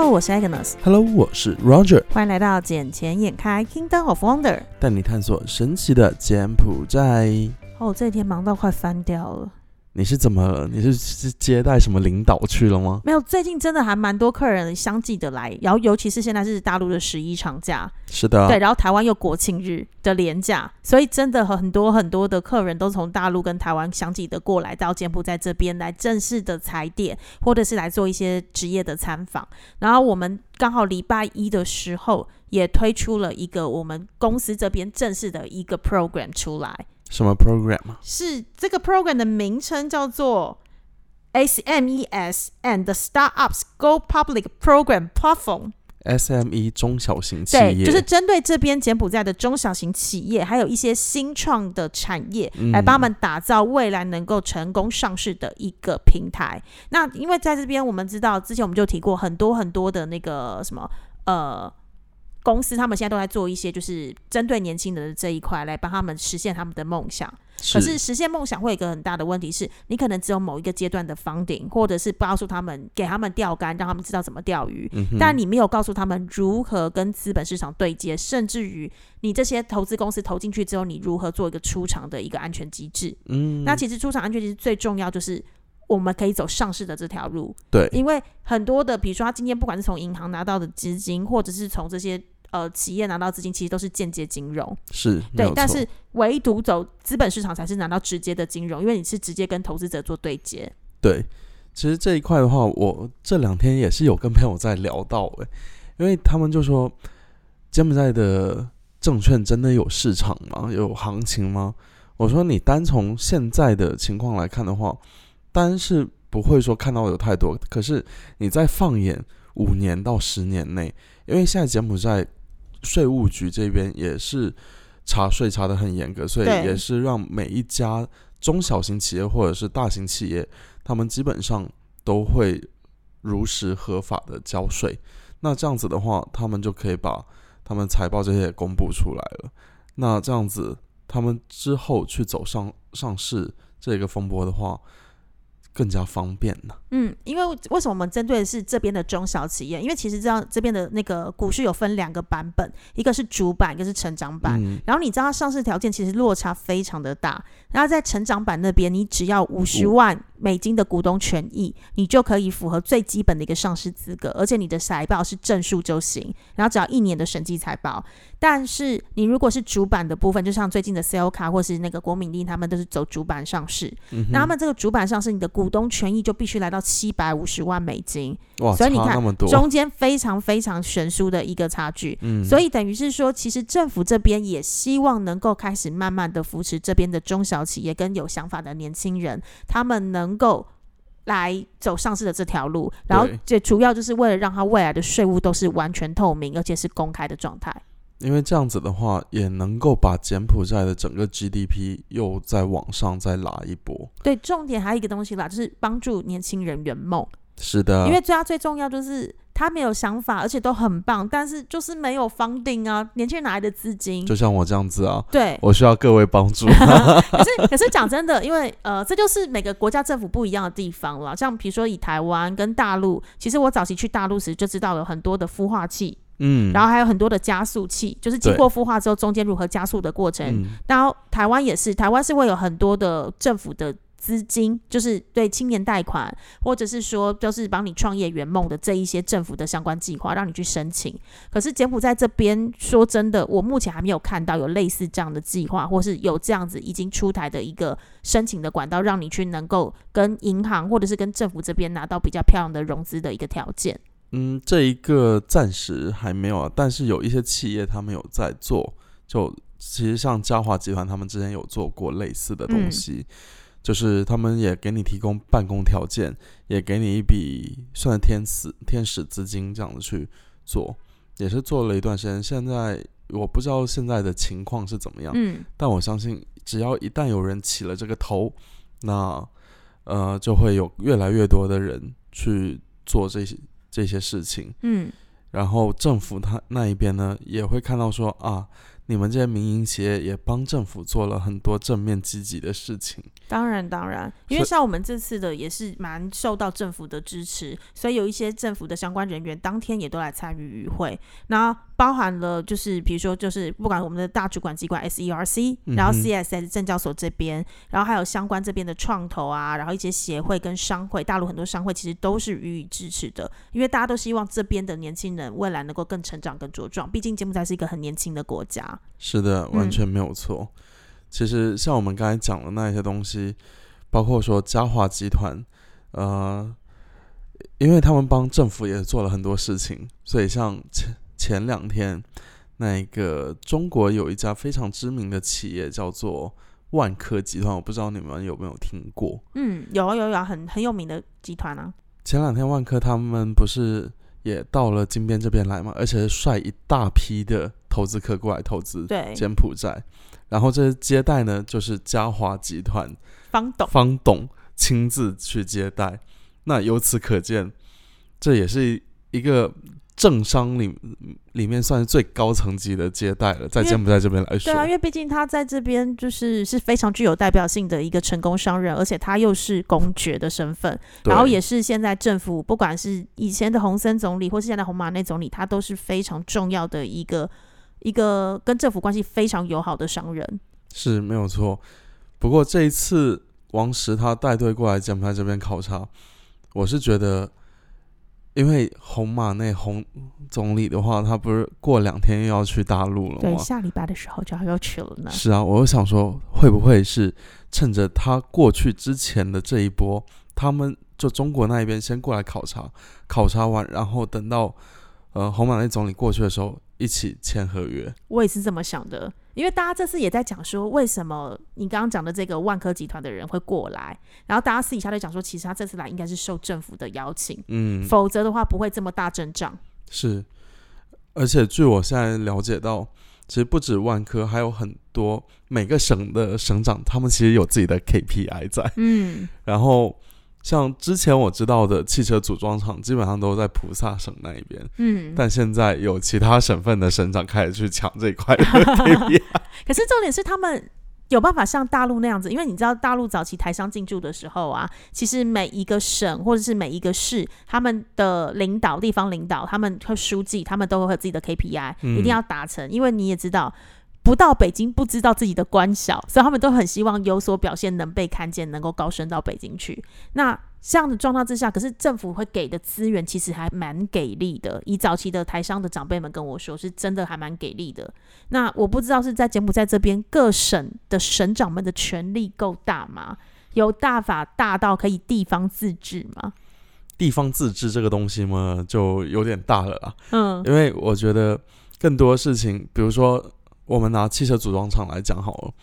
Hello，我是 Agnes。Hello，我是 Roger，欢迎来到捡钱眼开 Kingdom of Wonder。带你探索神奇的柬埔寨。哦，这一天忙到快翻掉了。你是怎么？你是是接待什么领导去了吗？没有，最近真的还蛮多客人相继的来，然后尤其是现在是大陆的十一长假，是的，对，然后台湾又国庆日的连假，所以真的很多很多的客人都从大陆跟台湾相继的过来到柬埔寨这边来正式的踩点，或者是来做一些职业的参访。然后我们刚好礼拜一的时候也推出了一个我们公司这边正式的一个 program 出来，什么 program 啊？是这个 program 的名称叫做 SMES and the Startups Go Public Program Platform。SME E 中小型企对，业，就是针对这边柬埔寨的中小型企业，还有一些新创的产业，嗯来帮他们打造未来能够成功上市的一个平台。那因为在这边，我们知道之前我们就提过很多很多的那个什么呃。公司他们现在都在做一些，就是针对年轻人的这一块来帮他们实现他们的梦想。可是实现梦想会有一个很大的问题是，你可能只有某一个阶段的 funding，或者是告诉他们给他们钓竿，让他们知道怎么钓鱼，嗯但你没有告诉他们如何跟资本市场对接，甚至于你这些投资公司投进去之后，你如何做一个出场的一个安全机制。嗯，那其实出场安全机制最重要就是。我们可以走上市的这条路，对，因为很多的，比如说他今天不管是从银行拿到的资金，或者是从这些呃企业拿到资金，其实都是间接金融。是，对但是唯独走资本市场才是拿到直接的金融，因为你是直接跟投资者做对接。对，其实这一块的话，我这两天也是有跟朋友在聊到诶，因为他们就说柬埔寨的证券真的有市场吗？有行情吗？我说你单从现在的情况来看的话，当然是不会说看到有太多，可是你再放眼五年到十年内，因为现在柬埔寨税务局这边也是查税查的很严格，所以也是让每一家中小型企业或者是大型企业，他们基本上都会如实合法的交税。那这样子的话，他们就可以把他们财报这些也公布出来了。那这样子，他们之后去走上上市这个风波的话，更加方便呢。嗯，因为为什么我们针对的是这边的中小企业？因为其实这样这边的那个股市有分两个版本，一个是主板，一个是成长版。嗯，然后你知道上市条件其实落差非常的大，然后在成长版那边，你只要五十五万美金的股东权益，你就可以符合最基本的一个上市资格，而且你的财报是正数就行，然后只要一年的审计财报。但是你如果是主板的部分，就像最近的 C O 卡或是那个国民力，他们都是走主板上市，嗯那他们这个主板上市，你的股东权益就必须来到七百五十万美金，哇，所以你看中间非常非常悬殊的一个差距。嗯，所以等于是说，其实政府这边也希望能够开始慢慢的扶持这边的中小企业跟有想法的年轻人，他们能够来走上市的这条路，然后对最主要就是为了让他未来的税务都是完全透明，而且是公开的状态。因为这样子的话，也能够把柬埔寨的整个 GDP 又再往上再拉一波。对，重点还有一个东西啦，就是帮助年轻人圆梦。是的，因为最他最重要就是他没有想法，而且都很棒，但是就是没有 funding 啊，年轻人哪来的资金？就像我这样子啊，对，我需要各位帮助。可 是可是讲真的，因为呃，这就是每个国家政府不一样的地方了。像比如说以台湾跟大陆，其实我早期去大陆时就知道有很多的孵化器，嗯，然后还有很多的加速器，就是经对过孵化之后中间如何加速的过程。嗯，然后台湾也是，台湾是会有很多的政府的资金，就是对青年贷款，或者是说就是帮你创业圆梦的这一些政府的相关计划，让你去申请。可是柬埔寨这边说真的，我目前还没有看到有类似这样的计划，或是有这样子已经出台的一个申请的管道，让你去能够跟银行或者是跟政府这边拿到比较漂亮的融资的一个条件。嗯，这一个暂时还没有啊，但是有一些企业他们有在做，就其实像嘉华集团他们之前有做过类似的东嗯西，就是他们也给你提供办公条件，也给你一笔算天使天使资金这样子去做，也是做了一段时间。现在我不知道现在的情况是怎么样，嗯，但我相信只要一旦有人起了这个头，那呃就会有越来越多的人去做这些这些事情。嗯，然后政府他那一边呢，也会看到说啊，你们这些民营企业也帮政府做了很多正面积极的事情。当然，当然，因为像我们这次的也是蛮受到政府的支持，所以有一些政府的相关人员当天也都来参与与会。那包含了就是比如说就是不管我们的大主管机关 SERC，然后 CSS 证交所这边，然后还有相关这边的创投啊，然后一些协会跟商会，大陆很多商会其实都是予以支持的，因为大家都希望这边的年轻人未来能够更成长、更茁壮。毕竟柬埔寨是一个很年轻的国家。是的，完全没有错。其实像我们刚才讲的那一些东西，包括说嘉华集团，呃，因为他们帮政府也做了很多事情，所以像前前两天，那个中国有一家非常知名的企业叫做万科集团，我不知道你们有没有听过？嗯，有有有，很很有名的集团啊。前两天万科他们不是也到了金边这边来嘛？而且率一大批的投资客过来投资柬埔寨。然后这接待呢，就是嘉华集团方董方董亲自去接待。那由此可见，这也是一个政商里里面算是最高层级的接待了，在柬埔寨这边来说。对啊，因为毕竟他在这边就是是非常具有代表性的一个成功商人，而且他又是公爵的身份，然后也是现在政府不管是以前的洪森总理，或是现在洪马内总理，他都是非常重要的一个。一个跟政府关系非常友好的商人是没有错，不过这一次王石他带队过来柬埔寨这边考察，我是觉得，因为红马内洪总理的话，他不是过两天又要去大陆了吗？对，下礼拜的时候就要要去了呢。是啊，我又想说，会不会是趁着他过去之前的这一波，他们就中国那一边先过来考察，考察完，然后等到呃红马内总理过去的时候。一起签合约，我也是这么想的。因为大家这次也在讲说，为什么你刚刚讲的这个万科集团的人会过来，然后大家私底下在讲说，其实他这次来应该是受政府的邀请，嗯，否则的话不会这么大阵仗。是，而且据我现在了解到，其实不止万科，还有很多每个省的省长，他们其实有自己的 KPI 在，嗯，然后。像之前我知道的汽车组装厂，基本上都在菩萨省那一边。嗯，但现在有其他省份的省长开始去抢这一块。可是重点是他们有办法像大陆那样子，因为你知道大陆早期台商进驻的时候啊，其实每一个省或者是每一个市，他们的领导、地方领导、他们和书记，他们都会有自己的 KPI，一定要达成。因为你也知道。不到北京不知道自己的官小，所以他们都很希望有所表现，能被看见，能够高升到北京去。那这样的状况之下，可是政府会给的资源其实还蛮给力的。以早期的台商的长辈们跟我说，是真的还蛮给力的。那我不知道是在柬埔寨这边各省的省长们的权力够大吗？有大法大到可以地方自治吗？地方自治这个东西嘛，就有点大了啦。嗯，因为我觉得更多事情，比如说。我们拿汽车组装厂来讲好了，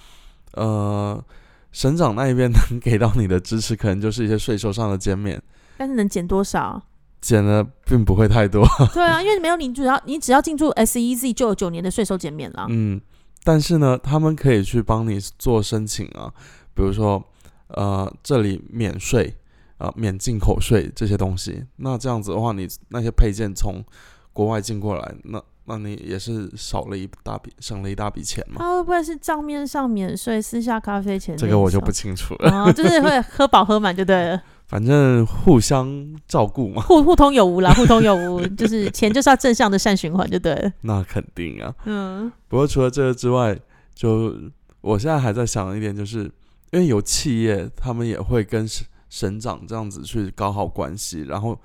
呃，省长那一边能给到你的支持，可能就是一些税收上的减免，但是能减多少？减的并不会太多。对啊，因为没有你，只要你只要进驻 SEZ 就有九年的税收减免了。嗯，但是呢，他们可以去帮你做申请啊，比如说呃，这里免税啊，免进口税这些东西。那这样子的话，你那些配件从国外进过来，那。那你也是少了一大笔，省了一大笔钱嘛？他会不会是账面上免税，私下咖啡钱？这个我就不清楚了。就是会喝饱喝满就对了。反正互相照顾嘛，互互通有无啦，互通有无，就是钱就是要正向的善循环就对了。那肯定啊。嗯。不过除了这个之外，就我现在还在想一点，就是因为有企业，他们也会跟省省长这样子去搞好关系，然后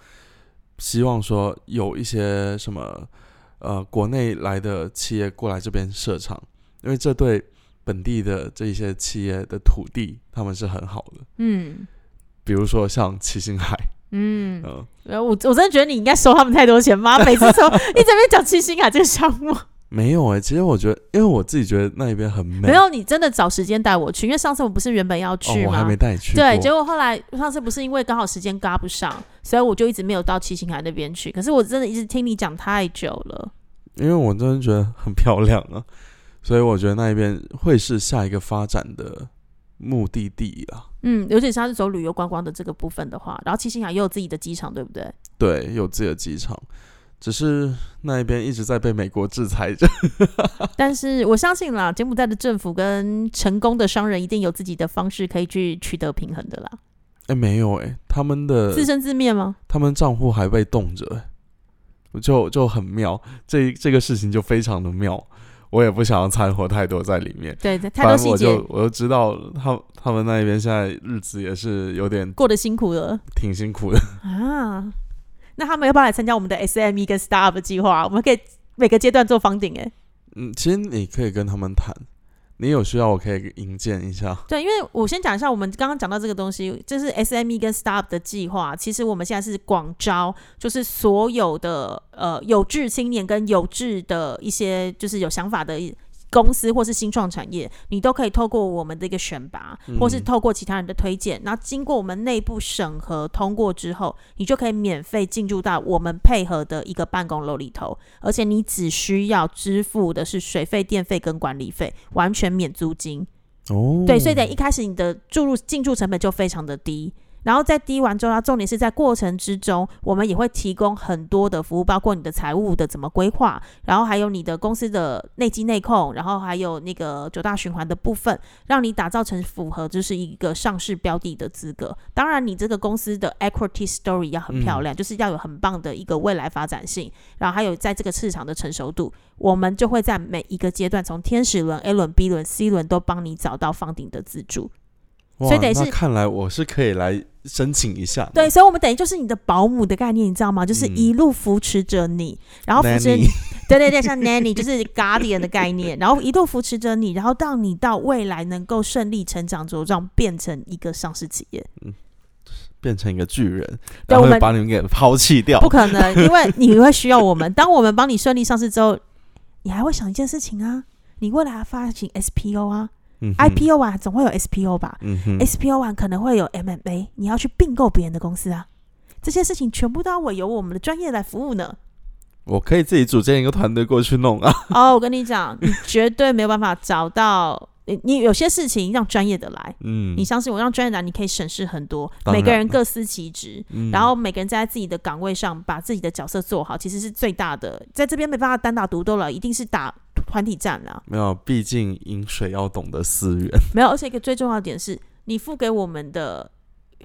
希望说有一些什么。呃，国内来的企业过来这边设厂，因为这对本地的这些企业的土地，他们是很好的。嗯，比如说像七星海。嗯，呃，我我真的觉得你应该收他们太多钱吗？每次说你这边讲七星海这个项目。没有哎，其实我觉得，因为我自己觉得那一边很美。没有，你真的找时间带我去，因为上次我不是原本要去吗？我还没带你去。对，结果后来上次不是因为刚好时间嘎不上，所以我就一直没有到七星海那边去。可是我真的一直听你讲太久了，因为我真的觉得很漂亮啊，所以我觉得那一边会是下一个发展的目的地啊。嗯，尤其是它是走旅游观光的这个部分的话，然后七星海也有自己的机场，对不对？对，有自己的机场。只是那一边一直在被美国制裁着。但是我相信啦，柬埔寨的政府跟成功的商人一定有自己的方式可以去取得平衡的啦。哎，没有哎，他们的自生自灭吗？他们账户还被冻着，就就很妙。这这个事情就非常的妙，我也不想要掺和太多在里面。对，太多细节，我就我就知道他他们那边现在日子也是有点过得辛苦了，挺辛苦的啊。那他们要不要来参加我们的 SME 跟 Startup 计划？我们可以每个阶段做房顶哎。嗯，其实你可以跟他们谈。你有需要，我可以引荐一下。对，因为我先讲一下，我们刚刚讲到这个东西，就是 SME 跟 Startup 的计划。其实我们现在是广招，就是所有的呃有志青年跟有志的一些，就是有想法的。公司或是新创产业，你都可以透过我们的一个选拔，或是透过其他人的推荐，然后经过我们内部审核通过之后，你就可以免费进入到我们配合的一个办公楼里头，而且你只需要支付的是水费、电费跟管理费，完全免租金。哦，对，所以等一开始你的注入进驻成本就非常的低。然后在滴完之后，它重点是在过程之中，我们也会提供很多的服务，包括你的财务的怎么规划，然后还有你的公司的内机内控，然后还有那个九大循环的部分，让你打造成符合就是一个上市标的的资格。当然，你这个公司的 equity story 要很漂亮，就是要有很棒的一个未来发展性，然后还有在这个市场的成熟度，我们就会在每一个阶段，从天使轮、A 轮、B 轮、C 轮都帮你找到房顶的资助。所以等于是看来我是可以来申请一下。对，所以，我们等于就是你的保姆的概念，你知道吗？就是一路扶持着你，然后扶持你。对对对，像 nanny 就是 guardian 的概念，然后一路扶持着你，然后到你到未来能够顺利成长茁壮，变成一个上市企业，嗯，变成一个巨人，然后把你们给抛弃掉？不可能，因为你会需要我们。当我们帮你顺利上市之后，你还会想一件事情啊，你未来发行 SPO 啊。IPO 完总会有 SPO 吧？SPO 完可能会有 MMA，你要去并购别人的公司啊，这些事情全部都要委由我们的专业来服务呢。我可以自己组建一个团队过去弄啊。哦，我跟你讲，你绝对没有办法找到你，你有些事情让专业的来，嗯，你相信我，让专业的来，你可以省事很多。每个人各司其职，然后每个人在自己的岗位上把自己的角色做好，其实是最大的。在这边没办法单打独斗了，一定是打。团体战啊，没有，毕竟饮水要懂得思源。没有，而且一个最重要的点是，你付给我们的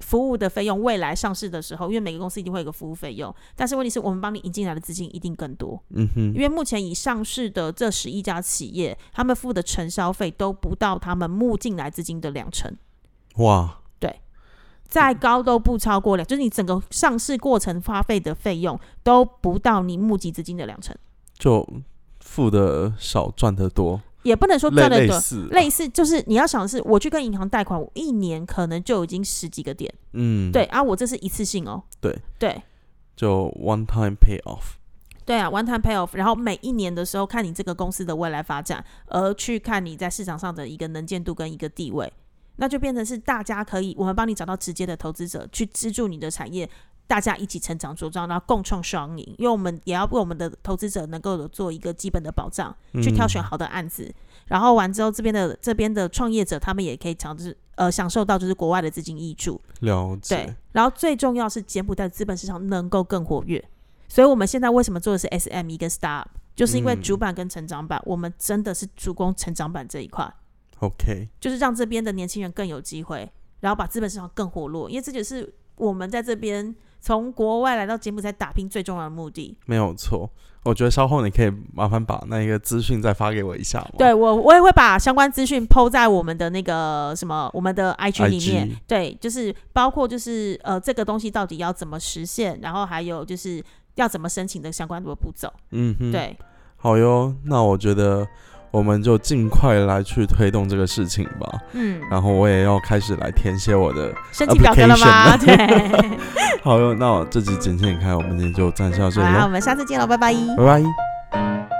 服务的费用，未来上市的时候，因为每个公司一定会有个服务费用，但是问题是我们帮你引进来的资金一定更多。嗯哼，因为目前已上市的这十一家企业，他们付的承销费都不到他们募进来资金的两成。哇，对，再高都不超过两，就是你整个上市过程花费的费用都不到你募集资金的两成。就。付的少，赚的多，也不能说赚的多，类似就是你要想的是，我去跟银行贷款，我一年可能就已经十几个点，嗯，对啊，我这是一次性哦，对。对，就 one time pay off，对啊，one time pay off，然后每一年的时候看你这个公司的未来发展，而去看你在市场上的一个能见度跟一个地位，那就变成是大家可以，我们帮你找到直接的投资者去资助你的产业。大家一起成长茁壮，然后共创双赢。因为我们也要为我们的投资者能够做一个基本的保障，去挑选好的案子。然后完之后，这边的这边的创业者，他们也可以尝试呃享受到就是国外的资金益助。了解。对。然后最重要是柬埔寨资本市场能够更活跃。所以我们现在为什么做的是 SME 跟 Star，就是因为主板跟成长板，我们真的是主攻成长板这一块。OK。就是让这边的年轻人更有机会，然后把资本市场更活络，因为这就是我们在这边。从国外来到柬埔寨打拼最重要的目的，没有错。我觉得稍后你可以麻烦把那个资讯再发给我一下。对我，我也会把相关资讯抛在我们的那个什么，我们的 IG 里面。对，就是包括就是呃，这个东西到底要怎么实现，然后还有就是要怎么申请的相关的步骤。嗯哼，对，好哟。那我觉得。我们就尽快来去推动这个事情吧。嗯，然后我也要开始来填写我的申请表格了吗？对。好，那我这集简介开，我们今天就暂时到这里。好，我们下次见了，拜拜。拜拜。